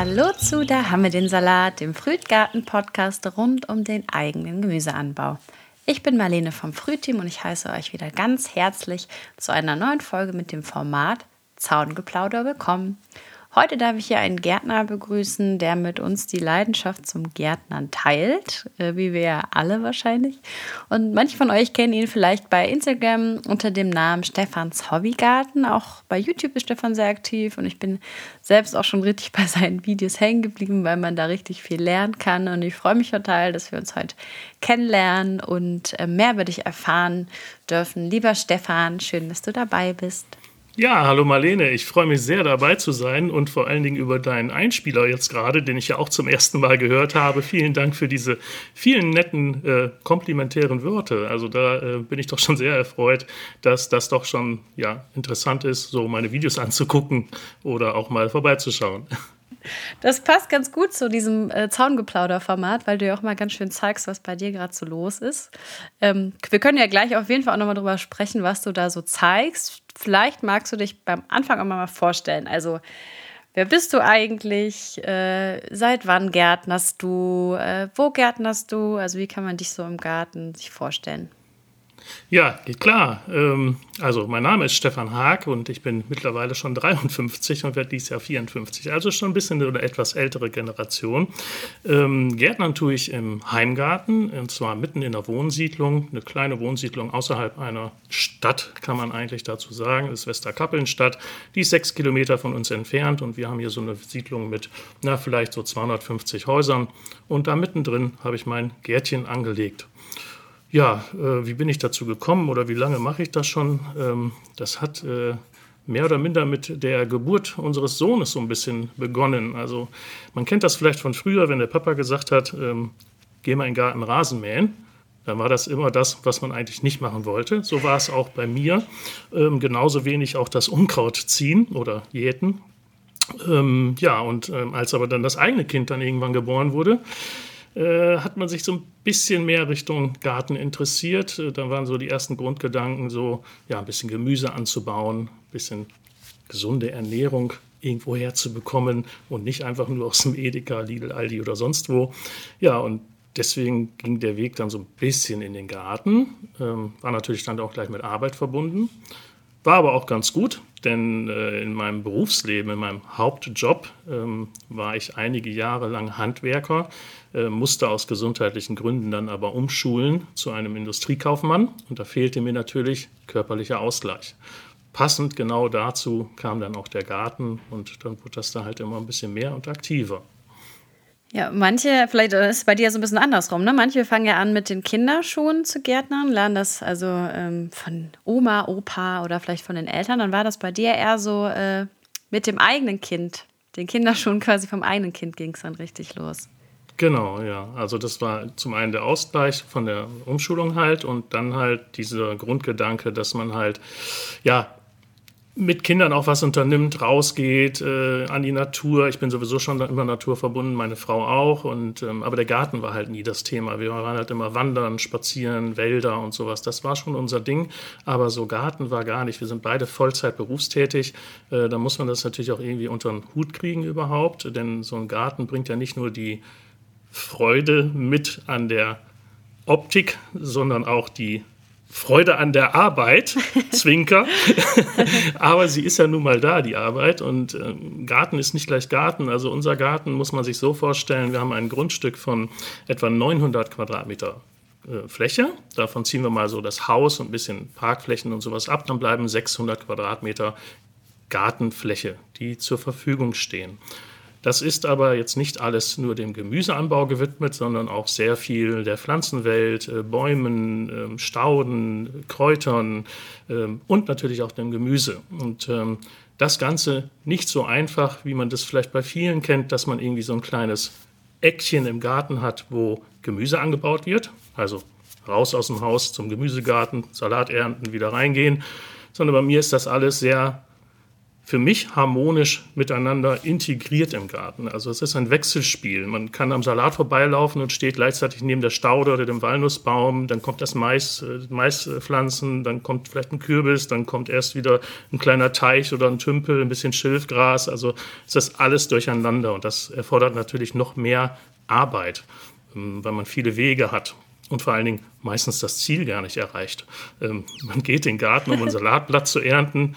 Hallo zu Da haben wir den Salat, dem Frühtgarten-Podcast rund um den eigenen Gemüseanbau. Ich bin Marlene vom Frühteam und ich heiße euch wieder ganz herzlich zu einer neuen Folge mit dem Format Zaungeplauder willkommen. Heute darf ich hier einen Gärtner begrüßen, der mit uns die Leidenschaft zum Gärtnern teilt, äh, wie wir ja alle wahrscheinlich. Und manche von euch kennen ihn vielleicht bei Instagram unter dem Namen Stefans Hobbygarten. Auch bei YouTube ist Stefan sehr aktiv und ich bin selbst auch schon richtig bei seinen Videos hängen geblieben, weil man da richtig viel lernen kann. Und ich freue mich total, dass wir uns heute kennenlernen und äh, mehr über dich erfahren dürfen. Lieber Stefan, schön, dass du dabei bist. Ja, hallo Marlene, ich freue mich sehr dabei zu sein und vor allen Dingen über deinen Einspieler jetzt gerade, den ich ja auch zum ersten Mal gehört habe. Vielen Dank für diese vielen netten äh, komplimentären Worte. Also da äh, bin ich doch schon sehr erfreut, dass das doch schon ja interessant ist, so meine Videos anzugucken oder auch mal vorbeizuschauen. Das passt ganz gut zu diesem äh, Zaungeplauder-Format, weil du ja auch mal ganz schön zeigst, was bei dir gerade so los ist. Ähm, wir können ja gleich auf jeden Fall auch nochmal drüber sprechen, was du da so zeigst. Vielleicht magst du dich beim Anfang auch mal vorstellen. Also, wer bist du eigentlich? Äh, seit wann gärtnerst du? Äh, wo gärtnerst du? Also, wie kann man dich so im Garten sich vorstellen? Ja, geht klar. Ähm, also mein Name ist Stefan Haag und ich bin mittlerweile schon 53 und werde dieses Jahr 54. Also schon ein bisschen eine etwas ältere Generation. Ähm, Gärtnern tue ich im Heimgarten und zwar mitten in der Wohnsiedlung. Eine kleine Wohnsiedlung außerhalb einer Stadt, kann man eigentlich dazu sagen. Das ist Westerkappelnstadt. Die ist sechs Kilometer von uns entfernt und wir haben hier so eine Siedlung mit, na, vielleicht so 250 Häusern. Und da mittendrin habe ich mein Gärtchen angelegt. Ja, äh, wie bin ich dazu gekommen oder wie lange mache ich das schon? Ähm, das hat äh, mehr oder minder mit der Geburt unseres Sohnes so ein bisschen begonnen. Also man kennt das vielleicht von früher, wenn der Papa gesagt hat, ähm, geh mal in den Garten Rasen mähen. Dann war das immer das, was man eigentlich nicht machen wollte. So war es auch bei mir. Ähm, genauso wenig auch das Unkraut ziehen oder jäten. Ähm, ja, und ähm, als aber dann das eigene Kind dann irgendwann geboren wurde, hat man sich so ein bisschen mehr Richtung Garten interessiert. Äh, da waren so die ersten Grundgedanken, so ja, ein bisschen Gemüse anzubauen, ein bisschen gesunde Ernährung irgendwo herzubekommen und nicht einfach nur aus dem Edeka, Lidl, Aldi oder sonst wo. Ja, und deswegen ging der Weg dann so ein bisschen in den Garten. Ähm, war natürlich dann auch gleich mit Arbeit verbunden. War aber auch ganz gut, denn äh, in meinem Berufsleben, in meinem Hauptjob, ähm, war ich einige Jahre lang Handwerker, äh, musste aus gesundheitlichen Gründen dann aber umschulen zu einem Industriekaufmann und da fehlte mir natürlich körperlicher Ausgleich. Passend genau dazu kam dann auch der Garten und dann wurde das da halt immer ein bisschen mehr und aktiver. Ja, manche, vielleicht ist es bei dir so ein bisschen andersrum, ne? Manche fangen ja an mit den Kinderschuhen zu gärtnern, lernen das also ähm, von Oma, Opa oder vielleicht von den Eltern. Dann war das bei dir eher so äh, mit dem eigenen Kind, den Kinderschuhen quasi vom eigenen Kind ging es dann richtig los. Genau, ja. Also das war zum einen der Ausgleich von der Umschulung halt und dann halt dieser Grundgedanke, dass man halt ja mit Kindern auch was unternimmt, rausgeht äh, an die Natur. Ich bin sowieso schon immer naturverbunden, meine Frau auch. Und, ähm, aber der Garten war halt nie das Thema. Wir waren halt immer wandern, spazieren, Wälder und sowas. Das war schon unser Ding. Aber so Garten war gar nicht. Wir sind beide Vollzeit berufstätig. Äh, da muss man das natürlich auch irgendwie unter den Hut kriegen überhaupt. Denn so ein Garten bringt ja nicht nur die Freude mit an der Optik, sondern auch die Freude an der Arbeit, Zwinker. Aber sie ist ja nun mal da, die Arbeit. Und äh, Garten ist nicht gleich Garten. Also unser Garten muss man sich so vorstellen, wir haben ein Grundstück von etwa 900 Quadratmeter äh, Fläche. Davon ziehen wir mal so das Haus und ein bisschen Parkflächen und sowas ab. Dann bleiben 600 Quadratmeter Gartenfläche, die zur Verfügung stehen. Das ist aber jetzt nicht alles nur dem Gemüseanbau gewidmet, sondern auch sehr viel der Pflanzenwelt, äh, Bäumen, ähm, Stauden, Kräutern ähm, und natürlich auch dem Gemüse. Und ähm, das Ganze nicht so einfach, wie man das vielleicht bei vielen kennt, dass man irgendwie so ein kleines Eckchen im Garten hat, wo Gemüse angebaut wird. Also raus aus dem Haus zum Gemüsegarten, Salat ernten, wieder reingehen. Sondern bei mir ist das alles sehr für mich harmonisch miteinander integriert im Garten. Also es ist ein Wechselspiel. Man kann am Salat vorbeilaufen und steht gleichzeitig neben der Staude oder dem Walnussbaum. Dann kommt das Mais, äh, Maispflanzen, dann kommt vielleicht ein Kürbis, dann kommt erst wieder ein kleiner Teich oder ein Tümpel, ein bisschen Schilfgras. Also es ist alles durcheinander und das erfordert natürlich noch mehr Arbeit, ähm, weil man viele Wege hat und vor allen Dingen meistens das Ziel gar nicht erreicht. Ähm, man geht in den Garten, um ein Salatblatt zu ernten.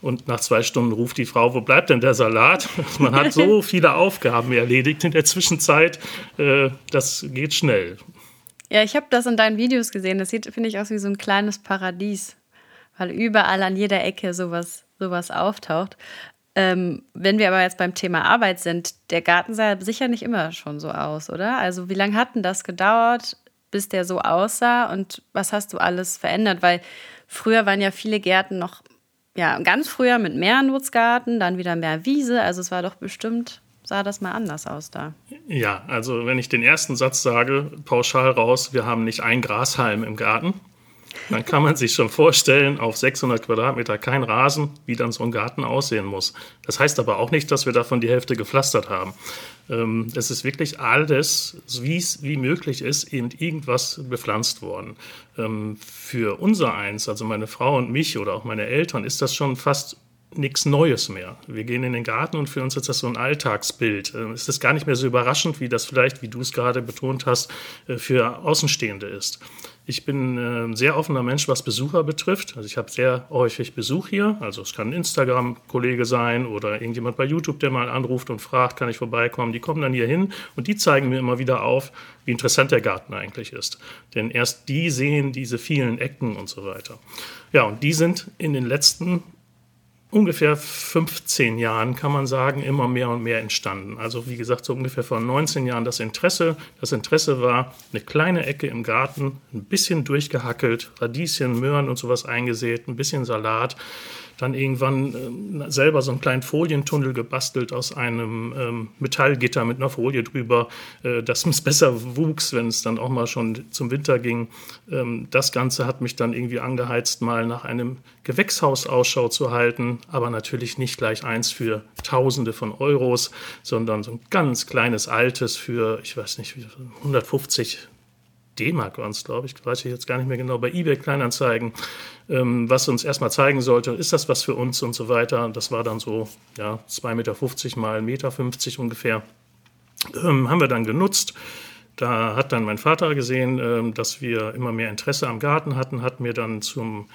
Und nach zwei Stunden ruft die Frau, wo bleibt denn der Salat? Man hat so viele Aufgaben erledigt in der Zwischenzeit. Äh, das geht schnell. Ja, ich habe das in deinen Videos gesehen. Das sieht, finde ich, aus wie so ein kleines Paradies, weil überall an jeder Ecke sowas, sowas auftaucht. Ähm, wenn wir aber jetzt beim Thema Arbeit sind, der Garten sah sicher nicht immer schon so aus, oder? Also wie lange hat denn das gedauert, bis der so aussah und was hast du alles verändert? Weil früher waren ja viele Gärten noch, ja, ganz früher mit mehr Nutzgarten, dann wieder mehr Wiese. Also es war doch bestimmt, sah das mal anders aus da. Ja, also wenn ich den ersten Satz sage, pauschal raus, wir haben nicht ein Grashalm im Garten, dann kann man sich schon vorstellen, auf 600 Quadratmeter kein Rasen, wie dann so ein Garten aussehen muss. Das heißt aber auch nicht, dass wir davon die Hälfte gepflastert haben. Ähm, es ist wirklich alles, wie es wie möglich ist, eben irgendwas bepflanzt worden. Ähm, für unser eins, also meine Frau und mich oder auch meine Eltern, ist das schon fast nichts Neues mehr. Wir gehen in den Garten und für uns ist das so ein Alltagsbild. Ähm, es ist gar nicht mehr so überraschend, wie das vielleicht, wie du es gerade betont hast, äh, für Außenstehende ist. Ich bin ein sehr offener Mensch, was Besucher betrifft. Also ich habe sehr häufig Besuch hier. Also es kann ein Instagram-Kollege sein oder irgendjemand bei YouTube, der mal anruft und fragt, kann ich vorbeikommen. Die kommen dann hier hin und die zeigen mir immer wieder auf, wie interessant der Garten eigentlich ist. Denn erst die sehen diese vielen Ecken und so weiter. Ja, und die sind in den letzten ungefähr 15 Jahren, kann man sagen, immer mehr und mehr entstanden. Also wie gesagt, so ungefähr vor 19 Jahren das Interesse. Das Interesse war eine kleine Ecke im Garten, ein bisschen durchgehackelt, Radieschen, Möhren und sowas eingesät, ein bisschen Salat dann irgendwann äh, selber so einen kleinen Folientunnel gebastelt aus einem ähm, Metallgitter mit einer Folie drüber, äh, dass es besser wuchs, wenn es dann auch mal schon zum Winter ging. Ähm, das Ganze hat mich dann irgendwie angeheizt, mal nach einem Gewächshaus Ausschau zu halten, aber natürlich nicht gleich eins für Tausende von Euros, sondern so ein ganz kleines altes für, ich weiß nicht, 150 D-Mark waren es, glaube ich, weiß ich jetzt gar nicht mehr genau, bei eBay Kleinanzeigen, ähm, was uns erstmal zeigen sollte, ist das was für uns und so weiter. Das war dann so, ja, 2,50 Meter mal 1,50 Meter ungefähr. Ähm, haben wir dann genutzt. Da hat dann mein Vater gesehen, ähm, dass wir immer mehr Interesse am Garten hatten, hat mir dann zum,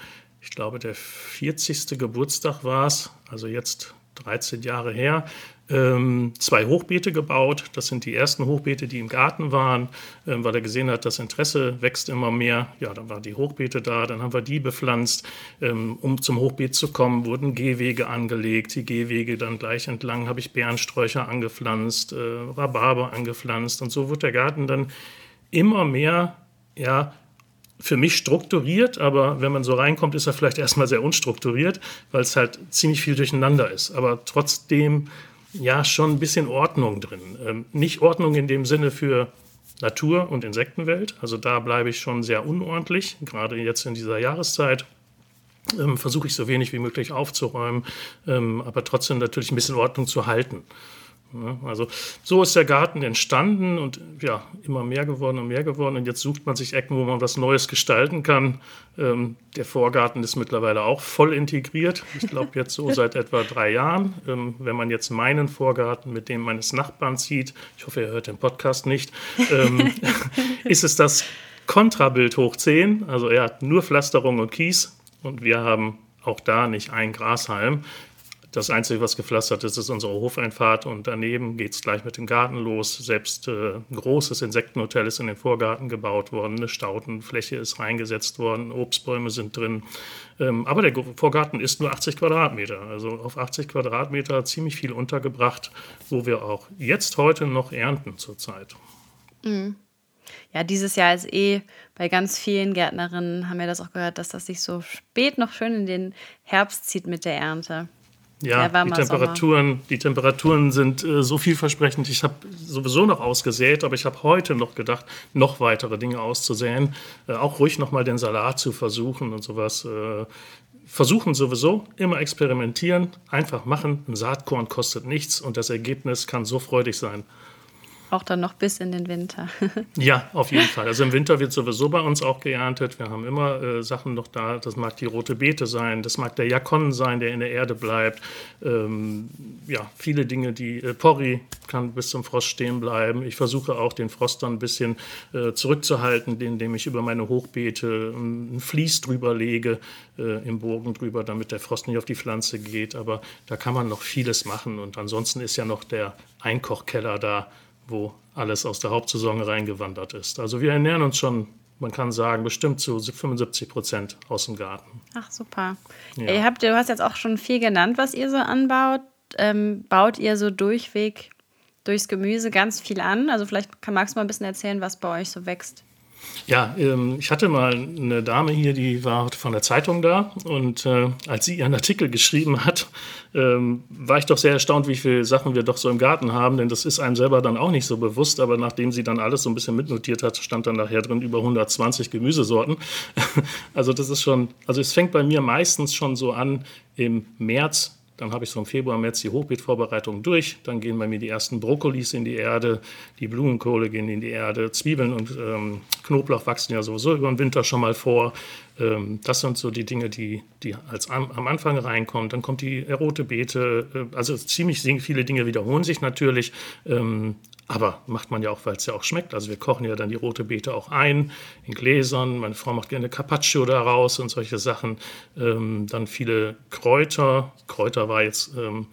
ich glaube, der 40. Geburtstag war es, also jetzt 13 Jahre her, ähm, zwei Hochbeete gebaut. Das sind die ersten Hochbeete, die im Garten waren, ähm, weil er gesehen hat, das Interesse wächst immer mehr. Ja, dann waren die Hochbeete da, dann haben wir die bepflanzt. Ähm, um zum Hochbeet zu kommen, wurden Gehwege angelegt. Die Gehwege dann gleich entlang habe ich Bärensträucher angepflanzt, äh, Rhabarber angepflanzt und so wird der Garten dann immer mehr, ja, für mich strukturiert, aber wenn man so reinkommt, ist er vielleicht erstmal sehr unstrukturiert, weil es halt ziemlich viel durcheinander ist. Aber trotzdem ja schon ein bisschen Ordnung drin. Ähm, nicht Ordnung in dem Sinne für Natur- und Insektenwelt. Also da bleibe ich schon sehr unordentlich, gerade jetzt in dieser Jahreszeit. Ähm, versuche ich so wenig wie möglich aufzuräumen, ähm, aber trotzdem natürlich ein bisschen Ordnung zu halten. Also so ist der Garten entstanden und ja, immer mehr geworden und mehr geworden. Und jetzt sucht man sich Ecken, wo man was Neues gestalten kann. Ähm, der Vorgarten ist mittlerweile auch voll integriert. Ich glaube jetzt so seit etwa drei Jahren. Ähm, wenn man jetzt meinen Vorgarten mit dem meines Nachbarn sieht, ich hoffe, er hört den Podcast nicht, ähm, ist es das Kontrabild hoch 10. Also er hat nur Pflasterung und Kies und wir haben auch da nicht ein Grashalm. Das Einzige, was gepflastert ist, ist unsere Hofeinfahrt und daneben geht es gleich mit dem Garten los. Selbst äh, ein großes Insektenhotel ist in den Vorgarten gebaut worden, eine Stautenfläche ist reingesetzt worden, Obstbäume sind drin. Ähm, aber der Vorgarten ist nur 80 Quadratmeter, also auf 80 Quadratmeter ziemlich viel untergebracht, wo wir auch jetzt heute noch ernten zurzeit. Mhm. Ja, dieses Jahr ist eh bei ganz vielen Gärtnerinnen, haben wir das auch gehört, dass das sich so spät noch schön in den Herbst zieht mit der Ernte. Ja, die Temperaturen, die Temperaturen sind äh, so vielversprechend. Ich habe sowieso noch ausgesät, aber ich habe heute noch gedacht, noch weitere Dinge auszusäen. Äh, auch ruhig nochmal den Salat zu versuchen und sowas. Äh, versuchen sowieso, immer experimentieren, einfach machen. Ein Saatkorn kostet nichts und das Ergebnis kann so freudig sein. Auch dann noch bis in den Winter. ja, auf jeden Fall. Also im Winter wird sowieso bei uns auch geerntet. Wir haben immer äh, Sachen noch da. Das mag die rote Beete sein, das mag der Jakon sein, der in der Erde bleibt. Ähm, ja, viele Dinge, die äh, Porri kann bis zum Frost stehen bleiben. Ich versuche auch den Frost dann ein bisschen äh, zurückzuhalten, indem ich über meine Hochbeete ein Vlies drüber lege, äh, im Bogen drüber, damit der Frost nicht auf die Pflanze geht. Aber da kann man noch vieles machen. Und ansonsten ist ja noch der Einkochkeller da wo alles aus der Hauptsaison reingewandert ist. Also wir ernähren uns schon, man kann sagen, bestimmt zu 75 Prozent aus dem Garten. Ach, super. Ja. Ihr habt, du hast jetzt auch schon viel genannt, was ihr so anbaut. Ähm, baut ihr so durchweg durchs Gemüse ganz viel an? Also vielleicht kann, magst du mal ein bisschen erzählen, was bei euch so wächst. Ja, ähm, ich hatte mal eine Dame hier, die war von der Zeitung da und äh, als sie ihren Artikel geschrieben hat, ähm, war ich doch sehr erstaunt, wie viele Sachen wir doch so im Garten haben, denn das ist einem selber dann auch nicht so bewusst, aber nachdem sie dann alles so ein bisschen mitnotiert hat, stand dann nachher drin über 120 Gemüsesorten. also das ist schon, also es fängt bei mir meistens schon so an im März, dann habe ich so im Februar, März die Hochbeetvorbereitung durch. Dann gehen bei mir die ersten Brokkolis in die Erde, die Blumenkohle gehen in die Erde, Zwiebeln und ähm, Knoblauch wachsen ja sowieso über den Winter schon mal vor. Ähm, das sind so die Dinge, die, die als am, am Anfang reinkommen. Dann kommt die rote Beete. Äh, also ziemlich viele Dinge wiederholen sich natürlich. Ähm, aber macht man ja auch, weil es ja auch schmeckt. Also wir kochen ja dann die rote Beete auch ein in Gläsern. Meine Frau macht gerne Carpaccio daraus und solche Sachen. Ähm, dann viele Kräuter. Kräuter war jetzt ähm,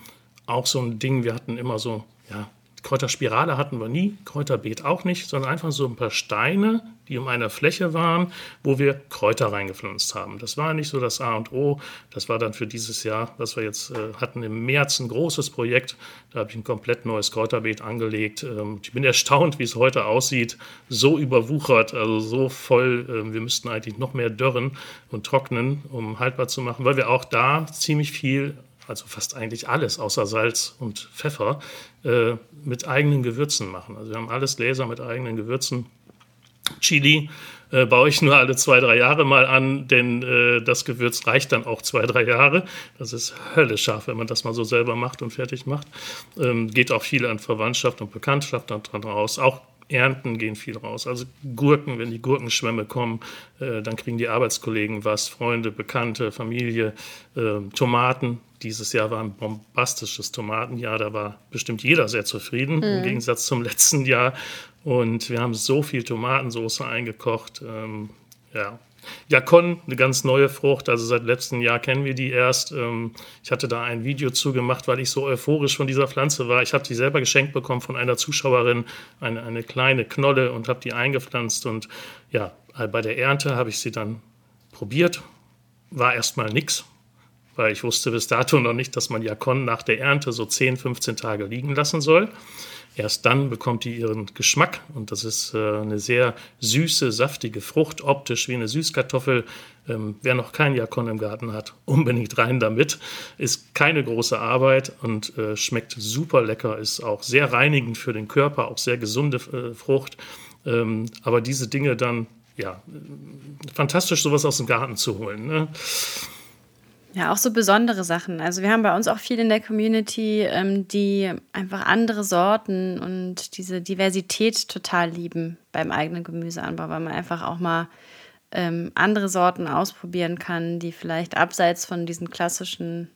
auch so ein Ding. Wir hatten immer so, ja, Kräuterspirale hatten wir nie, Kräuterbeet auch nicht, sondern einfach so ein paar Steine, die um einer Fläche waren, wo wir Kräuter reingepflanzt haben. Das war nicht so das A und O. Das war dann für dieses Jahr, was wir jetzt äh, hatten im März, ein großes Projekt. Da habe ich ein komplett neues Kräuterbeet angelegt. Ähm, ich bin erstaunt, wie es heute aussieht. So überwuchert, also so voll. Äh, wir müssten eigentlich noch mehr dörren und trocknen, um haltbar zu machen, weil wir auch da ziemlich viel also fast eigentlich alles außer Salz und Pfeffer, äh, mit eigenen Gewürzen machen. Also wir haben alles Gläser mit eigenen Gewürzen. Chili äh, baue ich nur alle zwei, drei Jahre mal an, denn äh, das Gewürz reicht dann auch zwei, drei Jahre. Das ist höllisch scharf, wenn man das mal so selber macht und fertig macht. Ähm, geht auch viel an Verwandtschaft und Bekanntschaft dann dran raus. Auch Ernten gehen viel raus. Also Gurken, wenn die Gurkenschwämme kommen, äh, dann kriegen die Arbeitskollegen was, Freunde, Bekannte, Familie, äh, Tomaten. Dieses Jahr war ein bombastisches Tomatenjahr, da war bestimmt jeder sehr zufrieden, mhm. im Gegensatz zum letzten Jahr. Und wir haben so viel Tomatensauce eingekocht. Ähm, ja, Jakon, eine ganz neue Frucht, also seit letztem Jahr kennen wir die erst. Ähm, ich hatte da ein Video zugemacht, weil ich so euphorisch von dieser Pflanze war. Ich habe die selber geschenkt bekommen von einer Zuschauerin, eine, eine kleine Knolle und habe die eingepflanzt. Und ja, bei der Ernte habe ich sie dann probiert. War erstmal nichts, weil ich wusste bis dato noch nicht, dass man Jakon nach der Ernte so 10, 15 Tage liegen lassen soll. Erst dann bekommt die ihren Geschmack und das ist äh, eine sehr süße, saftige Frucht, optisch wie eine Süßkartoffel. Ähm, wer noch keinen Jakon im Garten hat, unbedingt rein damit. Ist keine große Arbeit und äh, schmeckt super lecker, ist auch sehr reinigend für den Körper, auch sehr gesunde äh, Frucht. Ähm, aber diese Dinge dann, ja, fantastisch, sowas aus dem Garten zu holen. Ne? Ja, auch so besondere Sachen. Also wir haben bei uns auch viel in der Community, ähm, die einfach andere Sorten und diese Diversität total lieben beim eigenen Gemüseanbau, weil man einfach auch mal ähm, andere Sorten ausprobieren kann, die vielleicht abseits von diesen klassischen,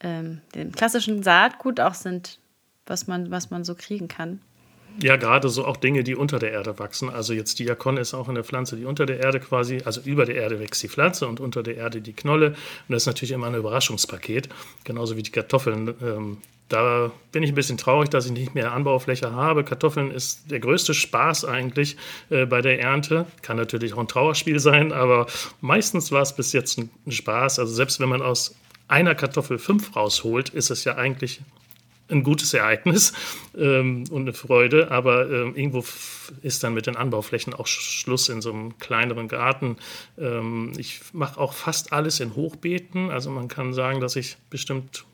ähm, dem klassischen Saatgut auch sind, was man, was man so kriegen kann. Ja, gerade so auch Dinge, die unter der Erde wachsen. Also jetzt Diakon ist auch eine Pflanze, die unter der Erde quasi, also über der Erde wächst die Pflanze und unter der Erde die Knolle. Und das ist natürlich immer ein Überraschungspaket, genauso wie die Kartoffeln. Ähm, da bin ich ein bisschen traurig, dass ich nicht mehr Anbaufläche habe. Kartoffeln ist der größte Spaß eigentlich äh, bei der Ernte. Kann natürlich auch ein Trauerspiel sein, aber meistens war es bis jetzt ein Spaß. Also selbst wenn man aus einer Kartoffel fünf rausholt, ist es ja eigentlich ein gutes Ereignis ähm, und eine Freude, aber ähm, irgendwo ist dann mit den Anbauflächen auch Schluss in so einem kleineren Garten. Ähm, ich mache auch fast alles in Hochbeeten, also man kann sagen, dass ich bestimmt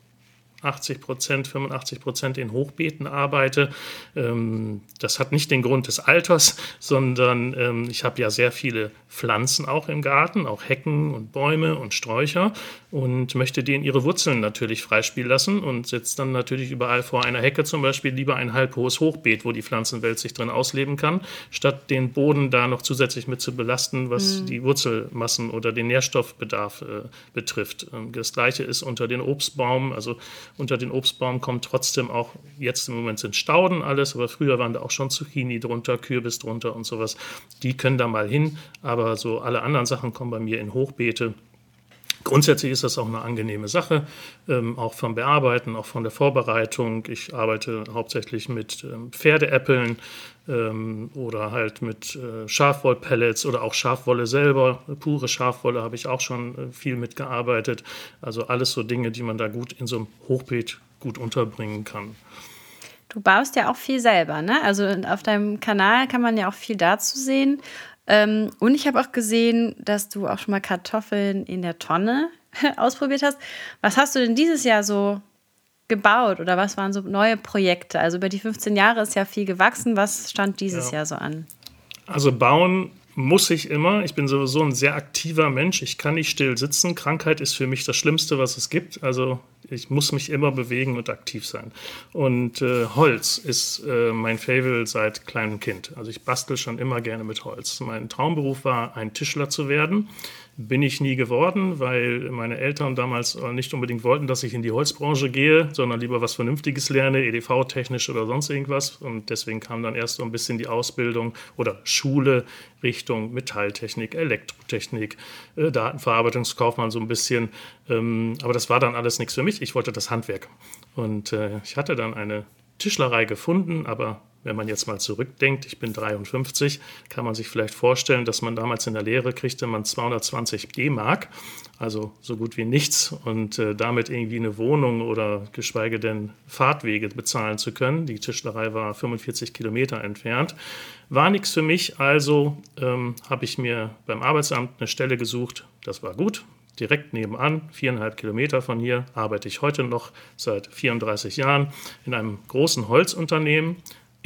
80 Prozent, 85 Prozent in Hochbeeten arbeite. Ähm, das hat nicht den Grund des Alters, sondern ähm, ich habe ja sehr viele Pflanzen auch im Garten, auch Hecken und Bäume und Sträucher und möchte denen ihre Wurzeln natürlich freispielen lassen und setze dann natürlich überall vor einer Hecke zum Beispiel lieber ein halb hohes Hochbeet, wo die Pflanzenwelt sich drin ausleben kann, statt den Boden da noch zusätzlich mit zu belasten, was mhm. die Wurzelmassen oder den Nährstoffbedarf äh, betrifft. Ähm, das gleiche ist unter den Obstbaum, also unter den Obstbaum kommt trotzdem auch, jetzt im Moment sind Stauden alles, aber früher waren da auch schon Zucchini drunter, Kürbis drunter und sowas. Die können da mal hin, aber so alle anderen Sachen kommen bei mir in Hochbeete. Grundsätzlich ist das auch eine angenehme Sache, ähm, auch vom Bearbeiten, auch von der Vorbereitung. Ich arbeite hauptsächlich mit ähm, Pferdeäppeln ähm, oder halt mit äh, Schafwollpellets oder auch Schafwolle selber. Pure Schafwolle habe ich auch schon äh, viel mitgearbeitet. Also alles so Dinge, die man da gut in so einem Hochbeet gut unterbringen kann. Du baust ja auch viel selber, ne? Also auf deinem Kanal kann man ja auch viel dazu sehen. Ähm, und ich habe auch gesehen, dass du auch schon mal Kartoffeln in der Tonne ausprobiert hast. Was hast du denn dieses Jahr so gebaut oder was waren so neue Projekte? Also über die 15 Jahre ist ja viel gewachsen. Was stand dieses ja. Jahr so an? Also bauen muss ich immer. Ich bin sowieso ein sehr aktiver Mensch. Ich kann nicht still sitzen. Krankheit ist für mich das Schlimmste, was es gibt. Also ich muss mich immer bewegen und aktiv sein. Und äh, Holz ist äh, mein Favorit seit kleinem Kind. Also ich bastel schon immer gerne mit Holz. Mein Traumberuf war, ein Tischler zu werden. Bin ich nie geworden, weil meine Eltern damals nicht unbedingt wollten, dass ich in die Holzbranche gehe, sondern lieber was Vernünftiges lerne, EDV-technisch oder sonst irgendwas. Und deswegen kam dann erst so ein bisschen die Ausbildung oder Schule Richtung Metalltechnik, Elektrotechnik, äh, Datenverarbeitungskaufmann so ein bisschen. Ähm, aber das war dann alles nichts für mich. Ich wollte das Handwerk. Und äh, ich hatte dann eine Tischlerei gefunden, aber wenn man jetzt mal zurückdenkt, ich bin 53, kann man sich vielleicht vorstellen, dass man damals in der Lehre kriegte man 220 D-Mark, also so gut wie nichts und äh, damit irgendwie eine Wohnung oder geschweige denn Fahrtwege bezahlen zu können. Die Tischlerei war 45 Kilometer entfernt. War nichts für mich, also ähm, habe ich mir beim Arbeitsamt eine Stelle gesucht. Das war gut, direkt nebenan, viereinhalb Kilometer von hier, arbeite ich heute noch seit 34 Jahren in einem großen Holzunternehmen,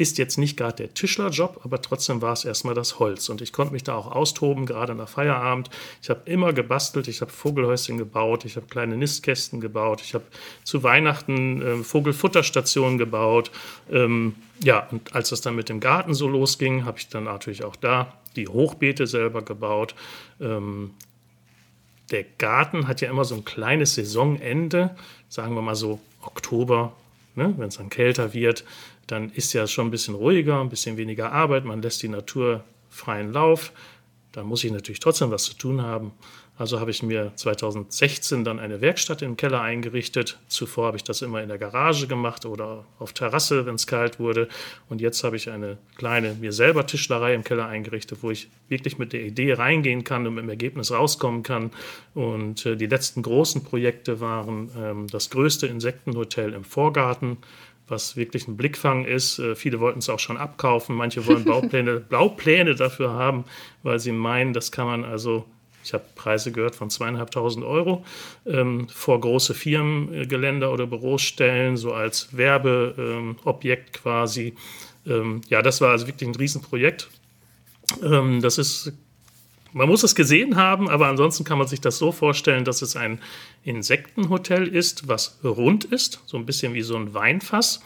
ist jetzt nicht gerade der Tischlerjob, aber trotzdem war es erstmal das Holz. Und ich konnte mich da auch austoben, gerade nach Feierabend. Ich habe immer gebastelt, ich habe Vogelhäuschen gebaut, ich habe kleine Nistkästen gebaut, ich habe zu Weihnachten äh, Vogelfutterstationen gebaut. Ähm, ja, und als es dann mit dem Garten so losging, habe ich dann natürlich auch da die Hochbeete selber gebaut. Ähm, der Garten hat ja immer so ein kleines Saisonende, sagen wir mal so Oktober, ne, wenn es dann kälter wird dann ist ja schon ein bisschen ruhiger, ein bisschen weniger Arbeit, man lässt die Natur freien Lauf. Da muss ich natürlich trotzdem was zu tun haben. Also habe ich mir 2016 dann eine Werkstatt im Keller eingerichtet. Zuvor habe ich das immer in der Garage gemacht oder auf Terrasse, wenn es kalt wurde. Und jetzt habe ich eine kleine mir selber Tischlerei im Keller eingerichtet, wo ich wirklich mit der Idee reingehen kann und mit dem Ergebnis rauskommen kann. Und äh, die letzten großen Projekte waren ähm, das größte Insektenhotel im Vorgarten was wirklich ein Blickfang ist. Äh, viele wollten es auch schon abkaufen, manche wollen Baupläne, Baupläne dafür haben, weil sie meinen, das kann man also, ich habe Preise gehört von zweieinhalbtausend Euro, ähm, vor große Firmengeländer oder Büros stellen, so als Werbeobjekt ähm, quasi. Ähm, ja, das war also wirklich ein Riesenprojekt. Ähm, das ist man muss es gesehen haben, aber ansonsten kann man sich das so vorstellen, dass es ein Insektenhotel ist, was rund ist, so ein bisschen wie so ein Weinfass.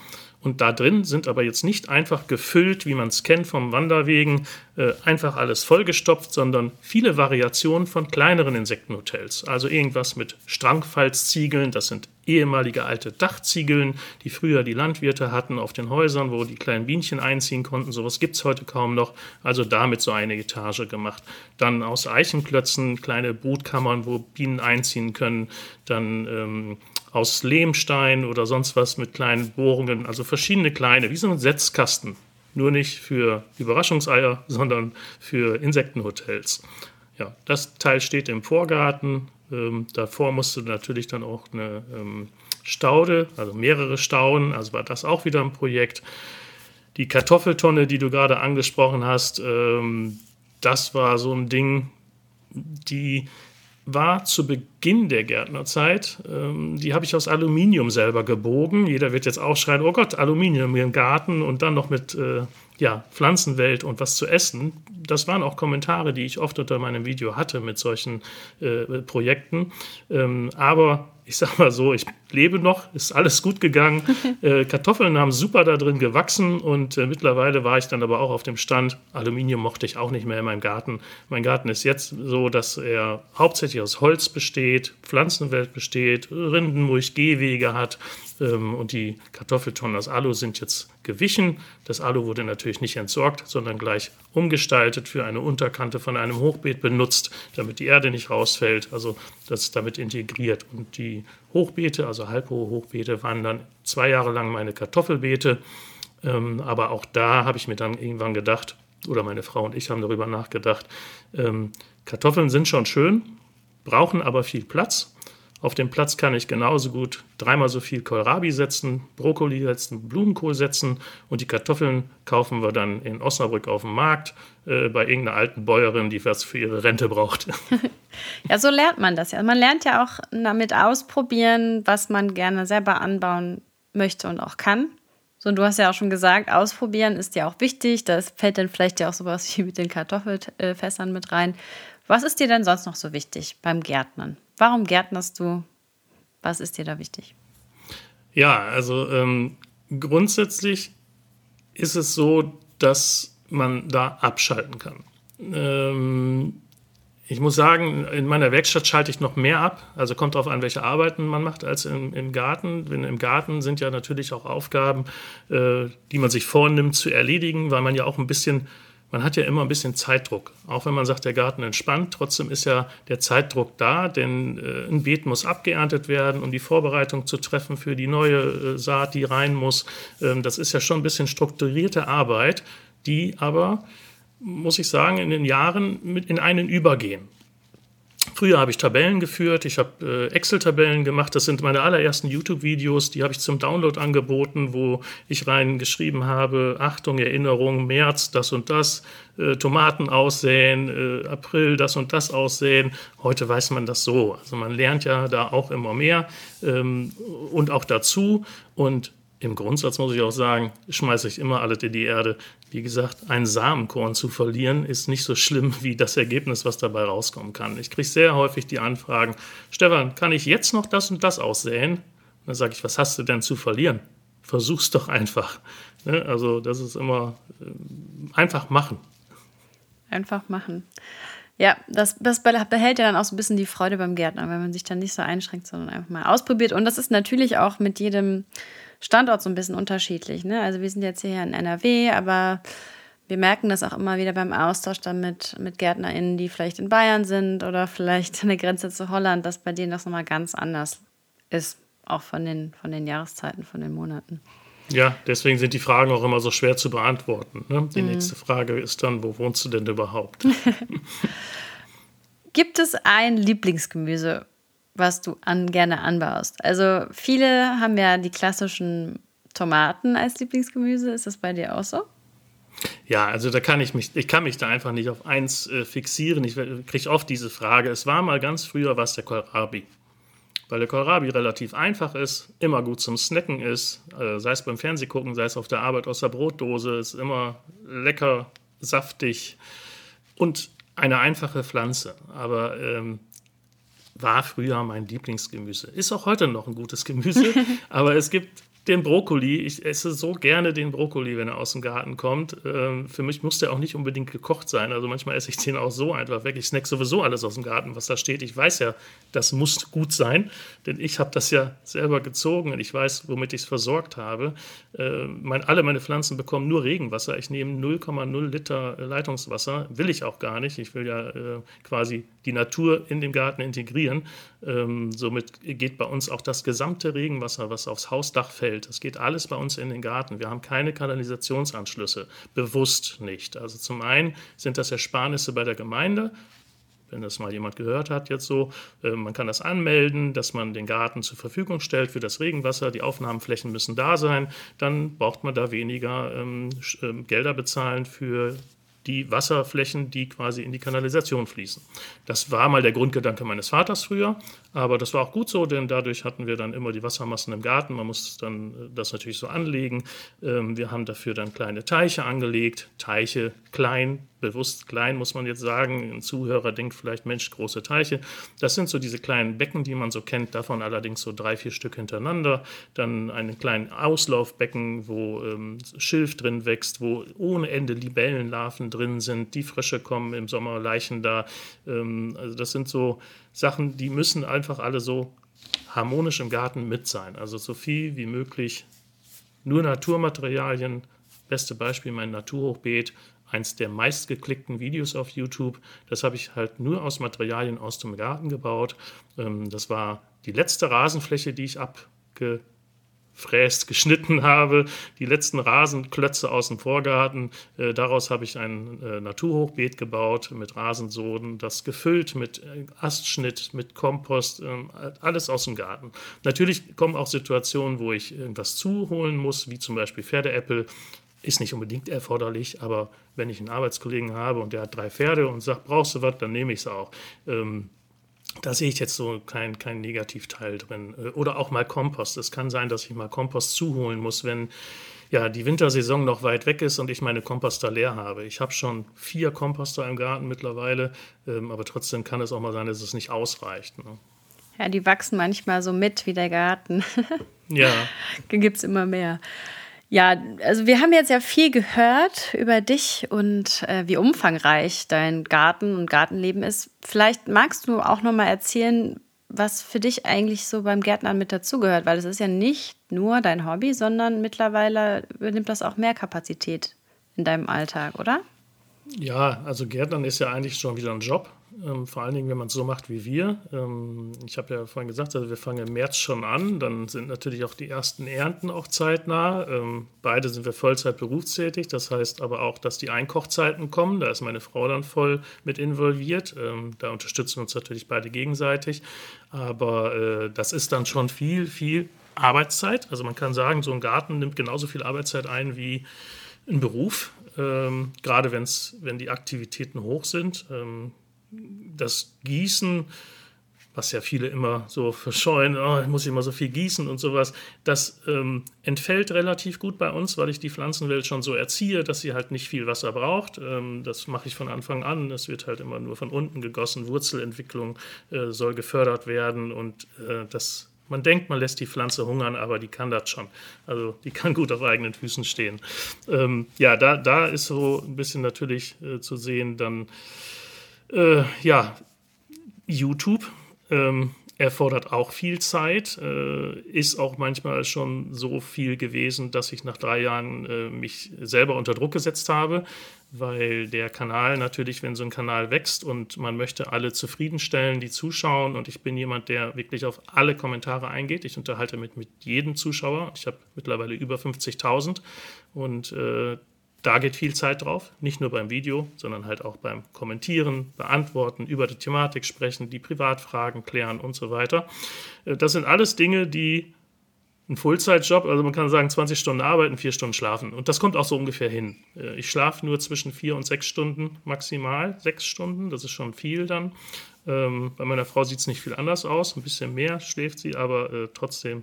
Und da drin sind aber jetzt nicht einfach gefüllt, wie man es kennt vom Wanderwegen, äh, einfach alles vollgestopft, sondern viele Variationen von kleineren Insektenhotels. Also irgendwas mit Strangfalzziegeln, das sind ehemalige alte Dachziegeln, die früher die Landwirte hatten auf den Häusern, wo die kleinen Bienchen einziehen konnten. Sowas gibt es heute kaum noch. Also damit so eine Etage gemacht. Dann aus Eichenklötzen kleine Brutkammern, wo Bienen einziehen können. Dann ähm, aus Lehmstein oder sonst was mit kleinen Bohrungen, also verschiedene kleine, wie so ein Setzkasten. Nur nicht für Überraschungseier, sondern für Insektenhotels. Ja, das Teil steht im Vorgarten. Ähm, davor musste natürlich dann auch eine ähm, Staude, also mehrere Stauden, also war das auch wieder ein Projekt. Die Kartoffeltonne, die du gerade angesprochen hast, ähm, das war so ein Ding, die war zu Beginn der Gärtnerzeit. Ähm, die habe ich aus Aluminium selber gebogen. Jeder wird jetzt auch schreien, oh Gott, Aluminium im Garten und dann noch mit äh, ja, Pflanzenwelt und was zu essen. Das waren auch Kommentare, die ich oft unter meinem Video hatte mit solchen äh, Projekten. Ähm, aber ich sag mal so, ich lebe noch, ist alles gut gegangen. äh, Kartoffeln haben super da drin gewachsen und äh, mittlerweile war ich dann aber auch auf dem Stand. Aluminium mochte ich auch nicht mehr in meinem Garten. Mein Garten ist jetzt so, dass er hauptsächlich aus Holz besteht, Pflanzenwelt besteht, Rinden, wo ich Gehwege hat und die Kartoffeltonnen aus Alu sind jetzt gewichen. Das Alu wurde natürlich nicht entsorgt, sondern gleich umgestaltet für eine Unterkante von einem Hochbeet benutzt, damit die Erde nicht rausfällt. Also das ist damit integriert. Und die Hochbeete, also halbhohe Hochbeete, waren dann zwei Jahre lang meine Kartoffelbeete. Ähm, aber auch da habe ich mir dann irgendwann gedacht, oder meine Frau und ich haben darüber nachgedacht, ähm, Kartoffeln sind schon schön, brauchen aber viel Platz. Auf dem Platz kann ich genauso gut dreimal so viel Kohlrabi setzen, Brokkoli setzen, Blumenkohl setzen und die Kartoffeln kaufen wir dann in Osnabrück auf dem Markt äh, bei irgendeiner alten Bäuerin, die was für ihre Rente braucht. ja, so lernt man das ja. Man lernt ja auch damit ausprobieren, was man gerne selber anbauen möchte und auch kann. So, und du hast ja auch schon gesagt, ausprobieren ist ja auch wichtig. Das fällt dann vielleicht ja auch sowas wie mit den Kartoffelfässern mit rein. Was ist dir denn sonst noch so wichtig beim Gärtnern? Warum gärtnerst du? Was ist dir da wichtig? Ja, also ähm, grundsätzlich ist es so, dass man da abschalten kann. Ähm, ich muss sagen, in meiner Werkstatt schalte ich noch mehr ab. Also kommt darauf an, welche Arbeiten man macht, als im, im Garten. Denn im Garten sind ja natürlich auch Aufgaben, äh, die man sich vornimmt zu erledigen, weil man ja auch ein bisschen man hat ja immer ein bisschen Zeitdruck. Auch wenn man sagt, der Garten entspannt, trotzdem ist ja der Zeitdruck da, denn äh, ein Beet muss abgeerntet werden, um die Vorbereitung zu treffen für die neue äh, Saat, die rein muss. Ähm, das ist ja schon ein bisschen strukturierte Arbeit, die aber, muss ich sagen, in den Jahren mit in einen übergehen. Früher habe ich Tabellen geführt, ich habe äh, Excel-Tabellen gemacht. Das sind meine allerersten YouTube-Videos, die habe ich zum Download angeboten, wo ich reingeschrieben habe: Achtung, Erinnerung, März, das und das, äh, Tomaten aussäen, äh, April, das und das aussehen. Heute weiß man das so. Also man lernt ja da auch immer mehr ähm, und auch dazu. Und im Grundsatz muss ich auch sagen, schmeiße ich immer alles in die Erde. Wie gesagt, ein Samenkorn zu verlieren ist nicht so schlimm wie das Ergebnis, was dabei rauskommen kann. Ich kriege sehr häufig die Anfragen, Stefan, kann ich jetzt noch das und das aussäen? Dann sage ich, was hast du denn zu verlieren? Versuch's doch einfach. Ne? Also das ist immer äh, einfach machen. Einfach machen. Ja, das, das behält ja dann auch so ein bisschen die Freude beim Gärtner, wenn man sich dann nicht so einschränkt, sondern einfach mal ausprobiert. Und das ist natürlich auch mit jedem Standort so ein bisschen unterschiedlich. Ne? Also wir sind jetzt hier in NRW, aber wir merken das auch immer wieder beim Austausch dann mit, mit GärtnerInnen, die vielleicht in Bayern sind oder vielleicht an der Grenze zu Holland, dass bei denen das nochmal ganz anders ist, auch von den, von den Jahreszeiten, von den Monaten. Ja, deswegen sind die Fragen auch immer so schwer zu beantworten. Ne? Die mhm. nächste Frage ist dann, wo wohnst du denn überhaupt? Gibt es ein Lieblingsgemüse, was du an, gerne anbaust. Also viele haben ja die klassischen Tomaten als Lieblingsgemüse. Ist das bei dir auch so? Ja, also da kann ich mich, ich kann mich da einfach nicht auf eins äh, fixieren. Ich kriege oft diese Frage. Es war mal ganz früher was der Kohlrabi. Weil der Kohlrabi relativ einfach ist, immer gut zum Snacken ist, äh, sei es beim Fernsehgucken, sei es auf der Arbeit aus der Brotdose, ist immer lecker, saftig und eine einfache Pflanze. Aber ähm, war früher mein Lieblingsgemüse. Ist auch heute noch ein gutes Gemüse, aber es gibt den Brokkoli. Ich esse so gerne den Brokkoli, wenn er aus dem Garten kommt. Ähm, für mich muss der auch nicht unbedingt gekocht sein. Also manchmal esse ich den auch so einfach weg. Ich snack sowieso alles aus dem Garten, was da steht. Ich weiß ja, das muss gut sein, denn ich habe das ja selber gezogen und ich weiß, womit ich es versorgt habe. Äh, mein, alle meine Pflanzen bekommen nur Regenwasser. Ich nehme 0,0 Liter Leitungswasser. Will ich auch gar nicht. Ich will ja äh, quasi die Natur in den Garten integrieren. Ähm, somit geht bei uns auch das gesamte Regenwasser, was aufs Hausdach fällt, das geht alles bei uns in den Garten. Wir haben keine Kanalisationsanschlüsse, bewusst nicht. Also zum einen sind das Ersparnisse bei der Gemeinde, wenn das mal jemand gehört hat jetzt so, äh, man kann das anmelden, dass man den Garten zur Verfügung stellt für das Regenwasser, die Aufnahmeflächen müssen da sein, dann braucht man da weniger ähm, ähm Gelder bezahlen für die Wasserflächen, die quasi in die Kanalisation fließen. Das war mal der Grundgedanke meines Vaters früher, aber das war auch gut so, denn dadurch hatten wir dann immer die Wassermassen im Garten. Man muss dann äh, das natürlich so anlegen. Ähm, wir haben dafür dann kleine Teiche angelegt, Teiche klein, bewusst klein, muss man jetzt sagen. Ein Zuhörer denkt vielleicht, Mensch, große Teiche. Das sind so diese kleinen Becken, die man so kennt, davon allerdings so drei, vier Stück hintereinander. Dann ein kleines Auslaufbecken, wo ähm, Schilf drin wächst, wo ohne Ende Libellenlarven drin sind. Die Frösche kommen im Sommer, Leichen da. Ähm, also das sind so Sachen, die müssen einfach alle so harmonisch im Garten mit sein. Also so viel wie möglich nur Naturmaterialien. Beste Beispiel mein Naturhochbeet eins der meistgeklickten Videos auf YouTube. Das habe ich halt nur aus Materialien aus dem Garten gebaut. Ähm, das war die letzte Rasenfläche, die ich abgefräst, geschnitten habe. Die letzten Rasenklötze aus dem Vorgarten. Äh, daraus habe ich ein äh, Naturhochbeet gebaut mit Rasensoden, das gefüllt mit äh, Astschnitt, mit Kompost, ähm, alles aus dem Garten. Natürlich kommen auch Situationen, wo ich irgendwas zuholen muss, wie zum Beispiel Pferdeäpfel ist nicht unbedingt erforderlich, aber wenn ich einen Arbeitskollegen habe und der hat drei Pferde und sagt, brauchst du was, dann nehme ich es auch. Ähm, da sehe ich jetzt so keinen kein Negativteil drin. Äh, oder auch mal Kompost. Es kann sein, dass ich mal Kompost zuholen muss, wenn ja, die Wintersaison noch weit weg ist und ich meine Komposter leer habe. Ich habe schon vier Komposter im Garten mittlerweile, ähm, aber trotzdem kann es auch mal sein, dass es nicht ausreicht. Ne? Ja, die wachsen manchmal so mit wie der Garten. ja. Gibt es immer mehr. Ja, also wir haben jetzt ja viel gehört über dich und äh, wie umfangreich dein Garten und Gartenleben ist. Vielleicht magst du auch noch mal erzählen, was für dich eigentlich so beim Gärtnern mit dazugehört, weil es ist ja nicht nur dein Hobby, sondern mittlerweile übernimmt das auch mehr Kapazität in deinem Alltag, oder? Ja, also Gärtnern ist ja eigentlich schon wieder ein Job. Ähm, vor allen Dingen, wenn man es so macht wie wir. Ähm, ich habe ja vorhin gesagt, also wir fangen im März schon an. Dann sind natürlich auch die ersten Ernten auch zeitnah. Ähm, beide sind wir Vollzeit berufstätig. Das heißt aber auch, dass die Einkochzeiten kommen. Da ist meine Frau dann voll mit involviert. Ähm, da unterstützen wir uns natürlich beide gegenseitig. Aber äh, das ist dann schon viel, viel Arbeitszeit. Also man kann sagen, so ein Garten nimmt genauso viel Arbeitszeit ein wie ein Beruf. Ähm, gerade wenn's, wenn die Aktivitäten hoch sind. Ähm, das Gießen, was ja viele immer so verscheuen, oh, ich muss immer so viel gießen und sowas, das ähm, entfällt relativ gut bei uns, weil ich die Pflanzenwelt schon so erziehe, dass sie halt nicht viel Wasser braucht. Ähm, das mache ich von Anfang an. Es wird halt immer nur von unten gegossen. Wurzelentwicklung äh, soll gefördert werden und äh, das man denkt, man lässt die Pflanze hungern, aber die kann das schon. Also die kann gut auf eigenen Füßen stehen. Ähm, ja, da, da ist so ein bisschen natürlich äh, zu sehen, dann äh, ja, YouTube ähm, erfordert auch viel Zeit, äh, ist auch manchmal schon so viel gewesen, dass ich nach drei Jahren äh, mich selber unter Druck gesetzt habe, weil der Kanal natürlich, wenn so ein Kanal wächst und man möchte alle zufriedenstellen, die zuschauen und ich bin jemand, der wirklich auf alle Kommentare eingeht. Ich unterhalte mit, mit jedem Zuschauer. Ich habe mittlerweile über 50.000 und äh, da geht viel Zeit drauf, nicht nur beim Video, sondern halt auch beim Kommentieren, Beantworten, über die Thematik sprechen, die Privatfragen klären und so weiter. Äh, das sind alles Dinge, die ein Fullzeitjob, also man kann sagen 20 Stunden arbeiten, vier Stunden schlafen. Und das kommt auch so ungefähr hin. Äh, ich schlafe nur zwischen vier und sechs Stunden maximal, sechs Stunden, das ist schon viel dann. Ähm, bei meiner Frau sieht es nicht viel anders aus, ein bisschen mehr schläft sie, aber äh, trotzdem,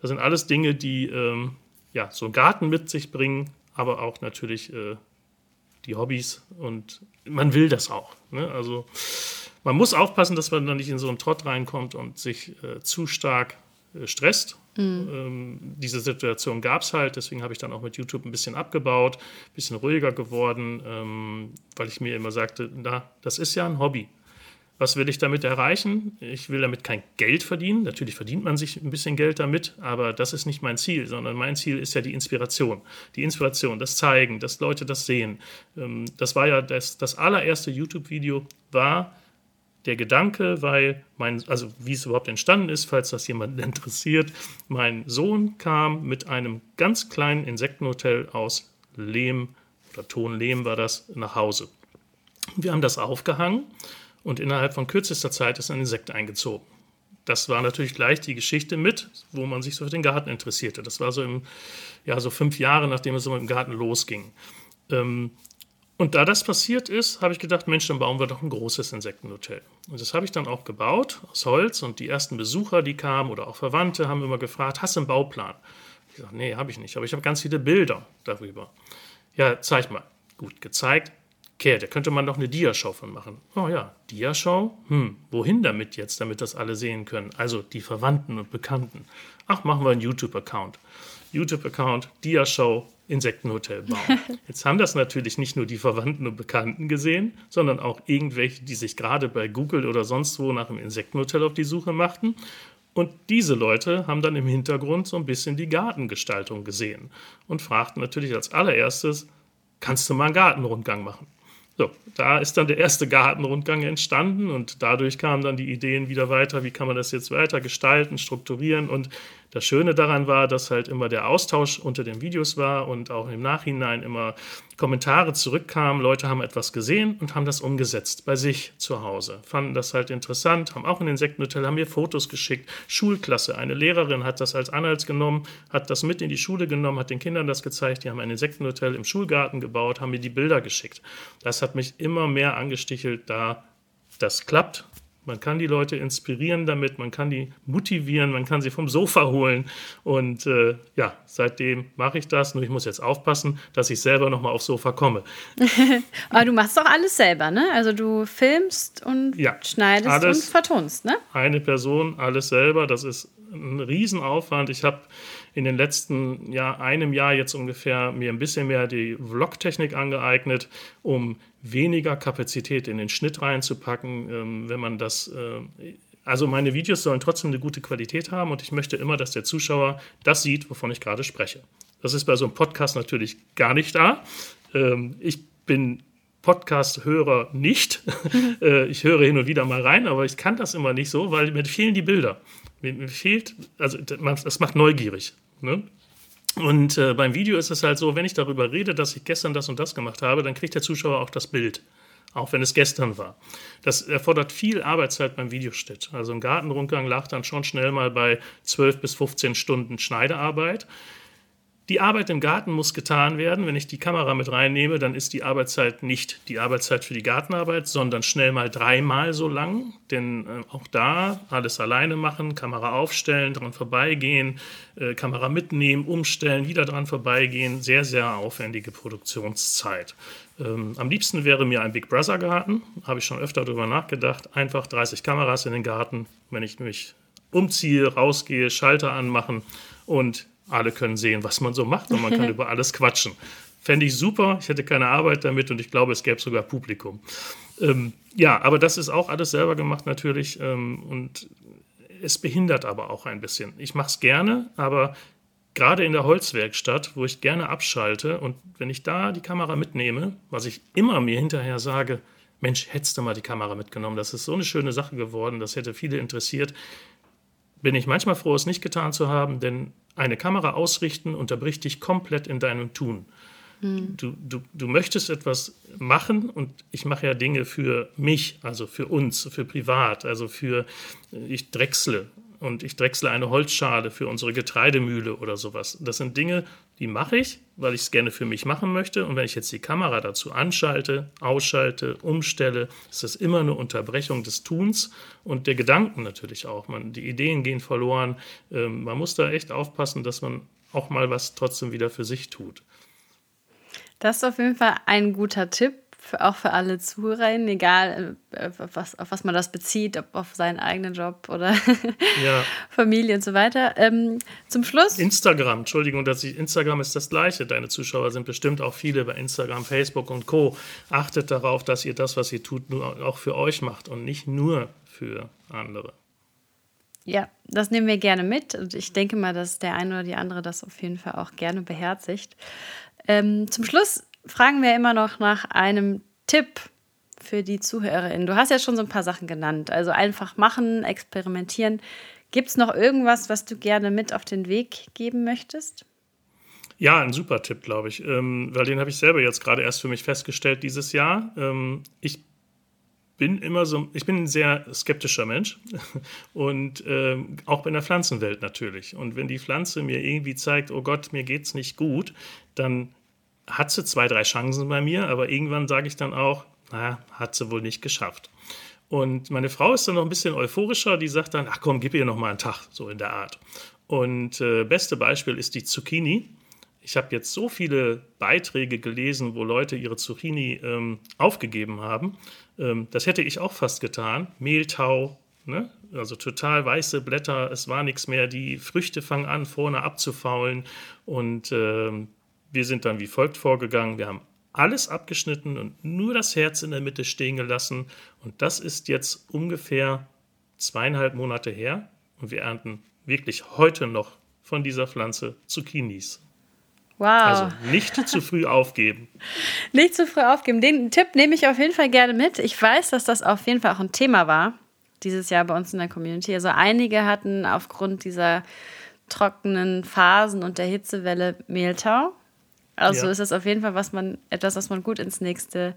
das sind alles Dinge, die ähm, ja, so einen Garten mit sich bringen, aber auch natürlich äh, die Hobbys und man will das auch. Ne? Also man muss aufpassen, dass man dann nicht in so einen Trott reinkommt und sich äh, zu stark äh, stresst. Mhm. Ähm, diese Situation gab es halt, deswegen habe ich dann auch mit YouTube ein bisschen abgebaut, ein bisschen ruhiger geworden, ähm, weil ich mir immer sagte, na, das ist ja ein Hobby. Was will ich damit erreichen? Ich will damit kein Geld verdienen. Natürlich verdient man sich ein bisschen Geld damit, aber das ist nicht mein Ziel, sondern mein Ziel ist ja die Inspiration. Die Inspiration, das Zeigen, dass Leute das sehen. Ähm, das war ja das, das allererste YouTube-Video, war der Gedanke, weil mein, also wie es überhaupt entstanden ist, falls das jemanden interessiert, mein Sohn kam mit einem ganz kleinen Insektenhotel aus Lehm oder Tonlehm war das nach Hause. Wir haben das aufgehangen und innerhalb von kürzester Zeit ist ein Insekt eingezogen. Das war natürlich gleich die Geschichte mit, wo man sich so für den Garten interessierte. Das war so im, ja, so fünf Jahre, nachdem es so mit dem Garten losging. Ähm, Und da das passiert ist, habe ich gedacht, Mensch, dann bauen wir doch ein großes Insektenhotel. Und das habe ich dann auch gebaut aus Holz. Und die ersten Besucher, die kamen oder auch Verwandte, haben immer gefragt, hast du einen Bauplan? Ich sage, nee, habe ich nicht. Aber ich habe ganz viele Bilder darüber. Ja, zeig mal. Gut, gezeigt. Okay, da könnte man doch eine Diashow von machen. Oh ja, Diashow? Hm, wohin damit jetzt, damit das alle sehen können? Also die Verwandten und Bekannten. Ach, machen wir einen YouTube-Account. YouTube-Account, Dia-Show, Insektenhotel bauen. Jetzt haben das natürlich nicht nur die Verwandten und Bekannten gesehen, sondern auch irgendwelche, die sich gerade bei Google oder sonst wo nach einem Insektenhotel auf die Suche machten. Und diese Leute haben dann im Hintergrund so ein bisschen die Gartengestaltung gesehen und fragten natürlich als allererstes, kannst du mal einen Gartenrundgang machen? So, da ist dann der erste Gartenrundgang entstanden und dadurch kamen dann die Ideen wieder weiter, wie kann man das jetzt weiter gestalten, strukturieren? Und das Schöne daran war, dass halt immer der Austausch unter den Videos war und auch im Nachhinein immer Kommentare zurückkamen. Leute haben etwas gesehen und haben das umgesetzt bei sich zu Hause. Fanden das halt interessant, haben auch in Insektenhotel, haben mir Fotos geschickt. Schulklasse, eine Lehrerin hat das als Anhalt genommen, hat das mit in die Schule genommen, hat den Kindern das gezeigt. Die haben ein Insektenhotel im Schulgarten gebaut, haben mir die Bilder geschickt. Das hat mich immer mehr angestichelt, da das klappt man kann die Leute inspirieren damit, man kann die motivieren, man kann sie vom Sofa holen. Und äh, ja, seitdem mache ich das. Nur ich muss jetzt aufpassen, dass ich selber nochmal aufs Sofa komme. Aber du machst doch alles selber, ne? Also du filmst und ja, schneidest und vertonst, ne? Eine Person, alles selber. Das ist ein Riesenaufwand. Ich habe in den letzten ja, einem Jahr jetzt ungefähr mir ein bisschen mehr die Vlog-Technik angeeignet, um weniger Kapazität in den Schnitt reinzupacken, ähm, wenn man das. Äh, also meine Videos sollen trotzdem eine gute Qualität haben und ich möchte immer, dass der Zuschauer das sieht, wovon ich gerade spreche. Das ist bei so einem Podcast natürlich gar nicht da. Ähm, ich bin Podcast-Hörer nicht. Äh, ich höre hin und wieder mal rein, aber ich kann das immer nicht so, weil mir fehlen die Bilder. Mir, mir fehlt, also das macht neugierig. Ne? Und äh, beim Video ist es halt so, wenn ich darüber rede, dass ich gestern das und das gemacht habe, dann kriegt der Zuschauer auch das Bild. Auch wenn es gestern war. Das erfordert viel Arbeitszeit beim Videoschnitt. Also ein Gartenrundgang lag dann schon schnell mal bei 12 bis 15 Stunden Schneidearbeit. Die Arbeit im Garten muss getan werden. Wenn ich die Kamera mit reinnehme, dann ist die Arbeitszeit nicht die Arbeitszeit für die Gartenarbeit, sondern schnell mal dreimal so lang. Denn äh, auch da alles alleine machen, Kamera aufstellen, dran vorbeigehen, äh, Kamera mitnehmen, umstellen, wieder dran vorbeigehen. Sehr, sehr aufwendige Produktionszeit. Ähm, am liebsten wäre mir ein Big Brother Garten. Habe ich schon öfter darüber nachgedacht. Einfach 30 Kameras in den Garten. Wenn ich mich umziehe, rausgehe, Schalter anmachen und alle können sehen, was man so macht und man kann über alles quatschen. Fände ich super, ich hätte keine Arbeit damit und ich glaube, es gäbe sogar Publikum. Ähm, ja, aber das ist auch alles selber gemacht natürlich ähm, und es behindert aber auch ein bisschen. Ich mache es gerne, aber gerade in der Holzwerkstatt, wo ich gerne abschalte und wenn ich da die Kamera mitnehme, was ich immer mir hinterher sage, Mensch, hättest du mal die Kamera mitgenommen, das ist so eine schöne Sache geworden, das hätte viele interessiert, bin ich manchmal froh, es nicht getan zu haben, denn eine Kamera ausrichten unterbricht dich komplett in deinem Tun. Hm. Du, du, du möchtest etwas machen und ich mache ja Dinge für mich, also für uns, für privat, also für, ich drechsle und ich drechsle eine Holzschale für unsere Getreidemühle oder sowas. Das sind Dinge, die mache ich, weil ich es gerne für mich machen möchte. Und wenn ich jetzt die Kamera dazu anschalte, ausschalte, umstelle, ist das immer eine Unterbrechung des Tuns und der Gedanken natürlich auch. Man, die Ideen gehen verloren. Ähm, man muss da echt aufpassen, dass man auch mal was trotzdem wieder für sich tut. Das ist auf jeden Fall ein guter Tipp für, auch für alle Zuhörerinnen, egal äh, auf was, auf was man das bezieht, ob auf seinen eigenen Job oder ja. Familie und so weiter. Ähm, zum Schluss. Instagram, Entschuldigung, dass ich, Instagram ist das Gleiche. Deine Zuschauer sind bestimmt auch viele bei Instagram, Facebook und Co. Achtet darauf, dass ihr das, was ihr tut, nur auch für euch macht und nicht nur für andere. Ja, das nehmen wir gerne mit und ich denke mal, dass der eine oder die andere das auf jeden Fall auch gerne beherzigt. Ähm, zum Schluss fragen wir immer noch nach einem Tipp für die ZuhörerInnen. Du hast ja schon so ein paar Sachen genannt. Also einfach machen, experimentieren. Gibt es noch irgendwas, was du gerne mit auf den Weg geben möchtest? Ja, ein super Tipp, glaube ich. Ähm, weil den habe ich selber jetzt gerade erst für mich festgestellt dieses Jahr. Ähm, ich bin immer so, ich bin ein sehr skeptischer Mensch und ähm, auch in der Pflanzenwelt natürlich. Und wenn die Pflanze mir irgendwie zeigt, oh Gott, mir geht es nicht gut, dann hat sie zwei, drei Chancen bei mir, aber irgendwann sage ich dann auch, naja, hat sie wohl nicht geschafft. Und meine Frau ist dann noch ein bisschen euphorischer, die sagt dann, ach komm, gib ihr noch mal einen Tag, so in der Art. Und äh, beste Beispiel ist die Zucchini. Ich habe jetzt so viele Beiträge gelesen, wo Leute ihre Zucchini ähm, aufgegeben haben. Ähm, das hätte ich auch fast getan. Mehltau, ne? also total weiße Blätter, es war nichts mehr. Die Früchte fangen an, vorne abzufaulen. Und ähm, wir sind dann wie folgt vorgegangen. Wir haben alles abgeschnitten und nur das Herz in der Mitte stehen gelassen. Und das ist jetzt ungefähr zweieinhalb Monate her. Und wir ernten wirklich heute noch von dieser Pflanze Zucchinis. Wow. Also nicht zu früh aufgeben. nicht zu früh aufgeben. Den Tipp nehme ich auf jeden Fall gerne mit. Ich weiß, dass das auf jeden Fall auch ein Thema war dieses Jahr bei uns in der Community. Also einige hatten aufgrund dieser trockenen Phasen und der Hitzewelle Mehltau. Also ja. ist das auf jeden Fall was man, etwas, was man gut ins nächste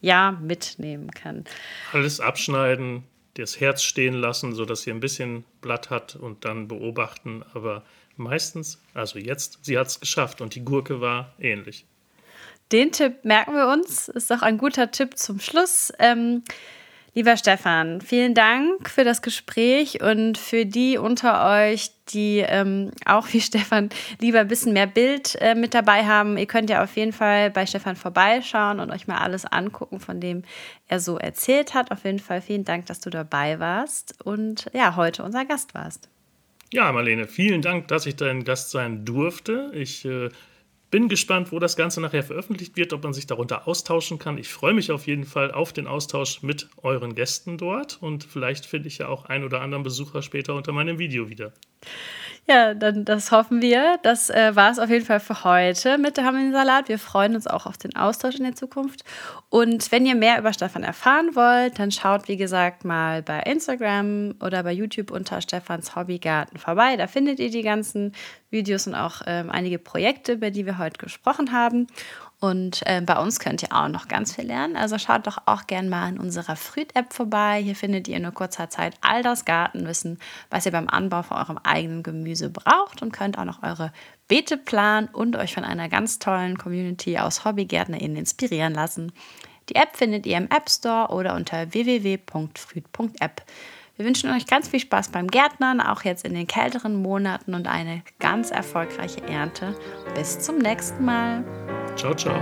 Jahr mitnehmen kann. Alles abschneiden, das Herz stehen lassen, sodass sie ein bisschen Blatt hat und dann beobachten. Aber meistens, also jetzt, sie hat es geschafft und die Gurke war ähnlich. Den Tipp merken wir uns. Ist doch ein guter Tipp zum Schluss. Ähm, Lieber Stefan, vielen Dank für das Gespräch und für die unter euch, die ähm, auch wie Stefan lieber ein bisschen mehr Bild äh, mit dabei haben. Ihr könnt ja auf jeden Fall bei Stefan vorbeischauen und euch mal alles angucken, von dem er so erzählt hat. Auf jeden Fall vielen Dank, dass du dabei warst und ja, heute unser Gast warst. Ja, Marlene, vielen Dank, dass ich dein Gast sein durfte. Ich äh, bin gespannt, wo das Ganze nachher veröffentlicht wird, ob man sich darunter austauschen kann. Ich freue mich auf jeden Fall auf den Austausch mit euren Gästen dort und vielleicht finde ich ja auch einen oder anderen Besucher später unter meinem Video wieder. Ja, dann das hoffen wir. Das äh, war es auf jeden Fall für heute mit der Hammelsalat. Wir freuen uns auch auf den Austausch in der Zukunft. Und wenn ihr mehr über Stefan erfahren wollt, dann schaut, wie gesagt, mal bei Instagram oder bei YouTube unter Stefans Hobbygarten vorbei. Da findet ihr die ganzen Videos und auch ähm, einige Projekte, über die wir heute gesprochen haben. Und äh, bei uns könnt ihr auch noch ganz viel lernen. Also schaut doch auch gerne mal in unserer Früht-App vorbei. Hier findet ihr in kurzer Zeit all das Gartenwissen, was ihr beim Anbau von eurem eigenen Gemüse braucht und könnt auch noch eure Beete planen und euch von einer ganz tollen Community aus HobbygärtnerInnen inspirieren lassen. Die App findet ihr im App Store oder unter www.früht.app. Wir wünschen euch ganz viel Spaß beim Gärtnern, auch jetzt in den kälteren Monaten und eine ganz erfolgreiche Ernte. Bis zum nächsten Mal. Ciao, ciao.